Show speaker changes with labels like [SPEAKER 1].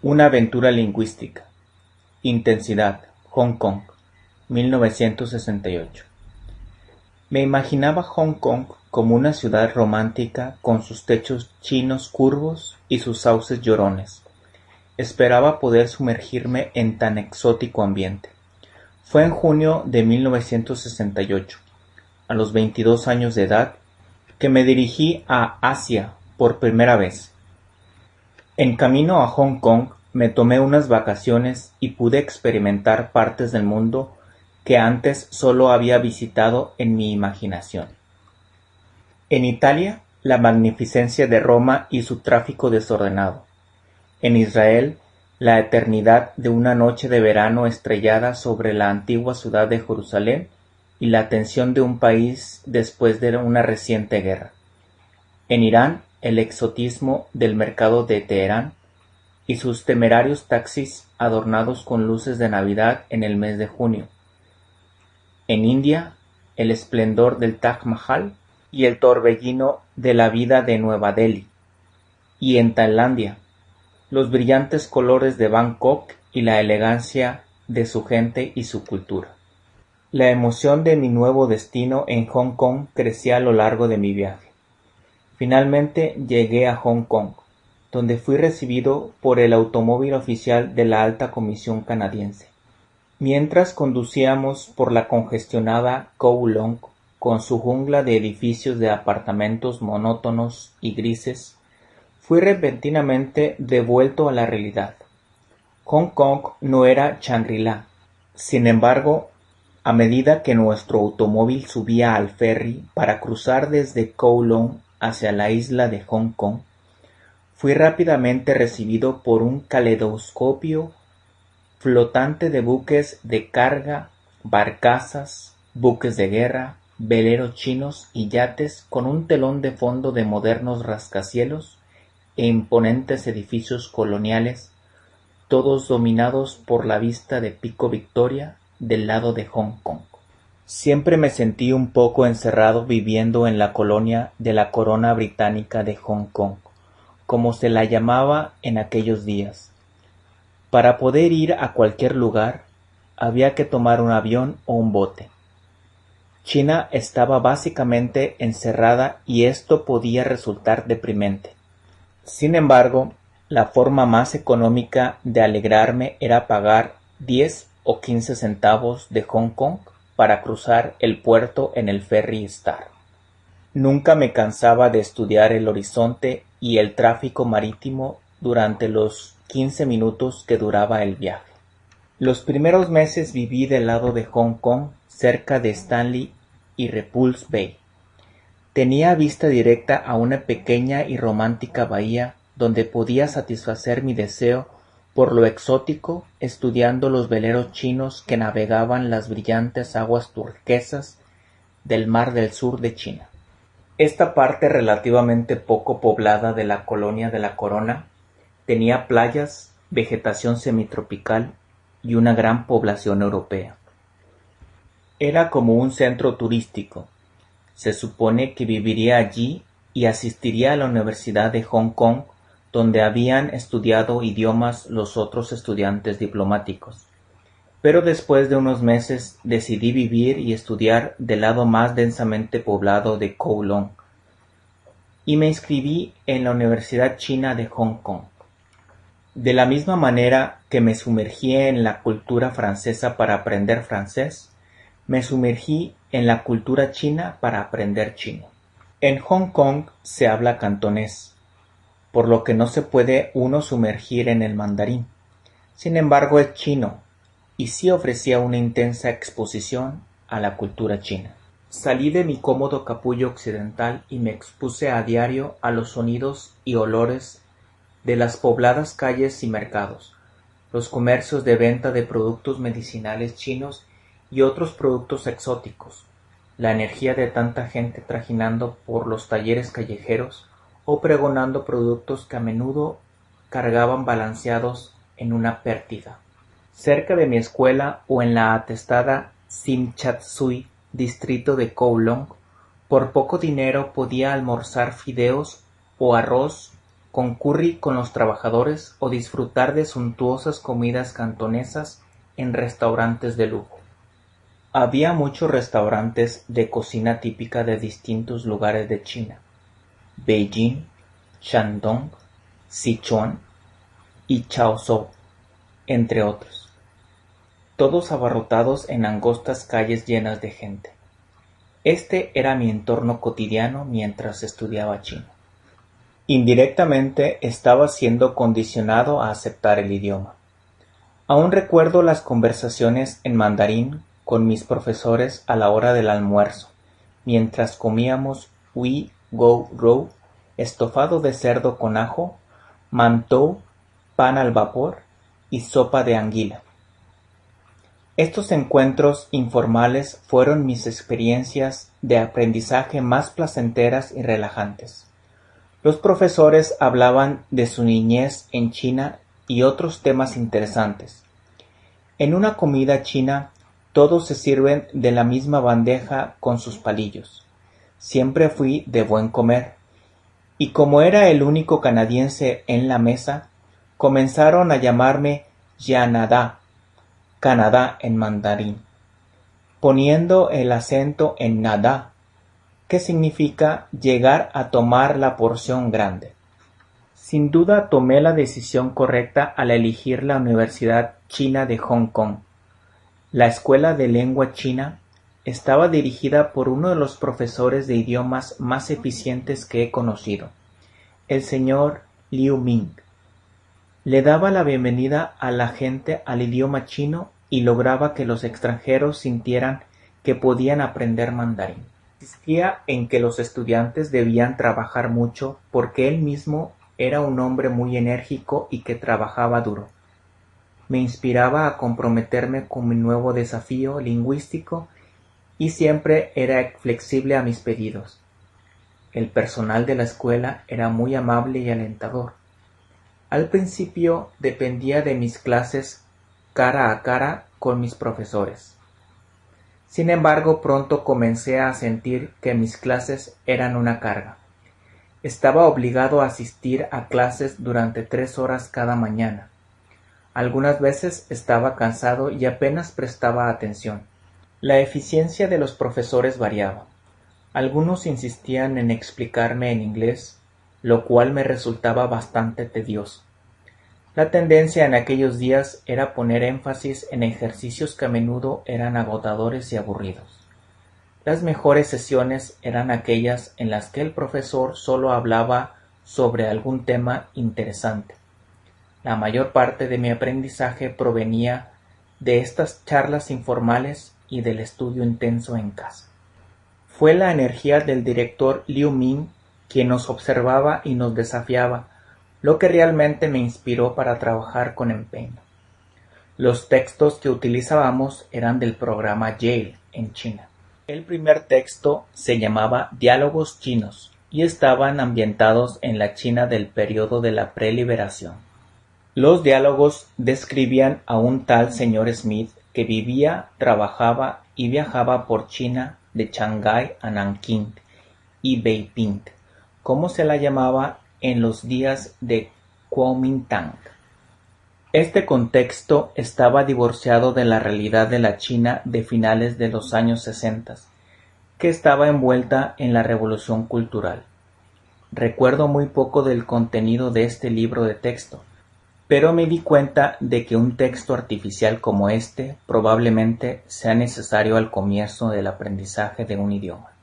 [SPEAKER 1] Una aventura lingüística. Intensidad. Hong Kong. 1968. Me imaginaba Hong Kong como una ciudad romántica con sus techos chinos curvos y sus sauces llorones. Esperaba poder sumergirme en tan exótico ambiente. Fue en junio de 1968, a los 22 años de edad, que me dirigí a Asia por primera vez. En camino a Hong Kong me tomé unas vacaciones y pude experimentar partes del mundo que antes solo había visitado en mi imaginación. En Italia, la magnificencia de Roma y su tráfico desordenado. En Israel, la eternidad de una noche de verano estrellada sobre la antigua ciudad de Jerusalén y la tensión de un país después de una reciente guerra. En Irán, el exotismo del mercado de Teherán y sus temerarios taxis adornados con luces de Navidad en el mes de junio. En India, el esplendor del Taj Mahal y el torbellino de la vida de Nueva Delhi. Y en Tailandia, los brillantes colores de Bangkok y la elegancia de su gente y su cultura. La emoción de mi nuevo destino en Hong Kong crecía a lo largo de mi viaje. Finalmente llegué a Hong Kong, donde fui recibido por el automóvil oficial de la Alta Comisión canadiense. Mientras conducíamos por la congestionada Kowloon con su jungla de edificios de apartamentos monótonos y grises, fui repentinamente devuelto a la realidad. Hong Kong no era Shangri-La. Sin embargo, a medida que nuestro automóvil subía al ferry para cruzar desde Kowloon hacia la isla de Hong Kong, fui rápidamente recibido por un caleidoscopio flotante de buques de carga, barcazas, buques de guerra, veleros chinos y yates con un telón de fondo de modernos rascacielos e imponentes edificios coloniales, todos dominados por la vista de Pico Victoria del lado de Hong Kong. Siempre me sentí un poco encerrado viviendo en la colonia de la Corona Británica de Hong Kong, como se la llamaba en aquellos días. Para poder ir a cualquier lugar, había que tomar un avión o un bote. China estaba básicamente encerrada y esto podía resultar deprimente. Sin embargo, la forma más económica de alegrarme era pagar diez o quince centavos de Hong Kong para cruzar el puerto en el ferry Star. Nunca me cansaba de estudiar el horizonte y el tráfico marítimo durante los quince minutos que duraba el viaje. Los primeros meses viví del lado de Hong Kong, cerca de Stanley y Repulse Bay. Tenía vista directa a una pequeña y romántica bahía donde podía satisfacer mi deseo por lo exótico, estudiando los veleros chinos que navegaban las brillantes aguas turquesas del mar del sur de China. Esta parte relativamente poco poblada de la colonia de la Corona tenía playas, vegetación semitropical y una gran población europea. Era como un centro turístico. Se supone que viviría allí y asistiría a la Universidad de Hong Kong donde habían estudiado idiomas los otros estudiantes diplomáticos. Pero después de unos meses decidí vivir y estudiar del lado más densamente poblado de Kowloon y me inscribí en la Universidad China de Hong Kong. De la misma manera que me sumergí en la cultura francesa para aprender francés, me sumergí en la cultura china para aprender chino. En Hong Kong se habla cantonés, por lo que no se puede uno sumergir en el mandarín. Sin embargo es chino, y sí ofrecía una intensa exposición a la cultura china. Salí de mi cómodo capullo occidental y me expuse a diario a los sonidos y olores de las pobladas calles y mercados, los comercios de venta de productos medicinales chinos y otros productos exóticos, la energía de tanta gente trajinando por los talleres callejeros, o pregonando productos que a menudo cargaban balanceados en una pértiga. Cerca de mi escuela o en la atestada Simchatsui, distrito de Kowloon, por poco dinero podía almorzar fideos o arroz concurrir con los trabajadores o disfrutar de suntuosas comidas cantonesas en restaurantes de lujo. Había muchos restaurantes de cocina típica de distintos lugares de China: Beijing, Shandong, Sichuan y Chaozhou, entre otros, todos abarrotados en angostas calles llenas de gente. Este era mi entorno cotidiano mientras estudiaba chino. Indirectamente estaba siendo condicionado a aceptar el idioma. Aún recuerdo las conversaciones en mandarín con mis profesores a la hora del almuerzo, mientras comíamos Go Rou, estofado de cerdo con ajo, mantou, pan al vapor y sopa de anguila. Estos encuentros informales fueron mis experiencias de aprendizaje más placenteras y relajantes. Los profesores hablaban de su niñez en China y otros temas interesantes. En una comida china todos se sirven de la misma bandeja con sus palillos. Siempre fui de buen comer. Y como era el único canadiense en la mesa, comenzaron a llamarme Yanada, Canadá en mandarín, poniendo el acento en nada, que significa llegar a tomar la porción grande. Sin duda tomé la decisión correcta al elegir la Universidad China de Hong Kong la escuela de lengua china estaba dirigida por uno de los profesores de idiomas más eficientes que he conocido, el señor Liu Ming. Le daba la bienvenida a la gente al idioma chino y lograba que los extranjeros sintieran que podían aprender mandarín. Insistía en que los estudiantes debían trabajar mucho porque él mismo era un hombre muy enérgico y que trabajaba duro me inspiraba a comprometerme con mi nuevo desafío lingüístico y siempre era flexible a mis pedidos. El personal de la escuela era muy amable y alentador. Al principio dependía de mis clases cara a cara con mis profesores. Sin embargo, pronto comencé a sentir que mis clases eran una carga. Estaba obligado a asistir a clases durante tres horas cada mañana algunas veces estaba cansado y apenas prestaba atención. La eficiencia de los profesores variaba. Algunos insistían en explicarme en inglés, lo cual me resultaba bastante tedioso. La tendencia en aquellos días era poner énfasis en ejercicios que a menudo eran agotadores y aburridos. Las mejores sesiones eran aquellas en las que el profesor solo hablaba sobre algún tema interesante la mayor parte de mi aprendizaje provenía de estas charlas informales y del estudio intenso en casa. Fue la energía del director Liu Ming quien nos observaba y nos desafiaba, lo que realmente me inspiró para trabajar con empeño. Los textos que utilizábamos eran del programa Yale en China. El primer texto se llamaba Diálogos chinos y estaban ambientados en la China del periodo de la preliberación. Los diálogos describían a un tal señor Smith que vivía, trabajaba y viajaba por China de Shanghái a Nankín y Beiping, como se la llamaba en los días de Kuomintang. Este contexto estaba divorciado de la realidad de la China de finales de los años sesentas, que estaba envuelta en la revolución cultural. Recuerdo muy poco del contenido de este libro de texto, pero me di cuenta de que un texto artificial como este probablemente sea necesario al comienzo del aprendizaje de un idioma.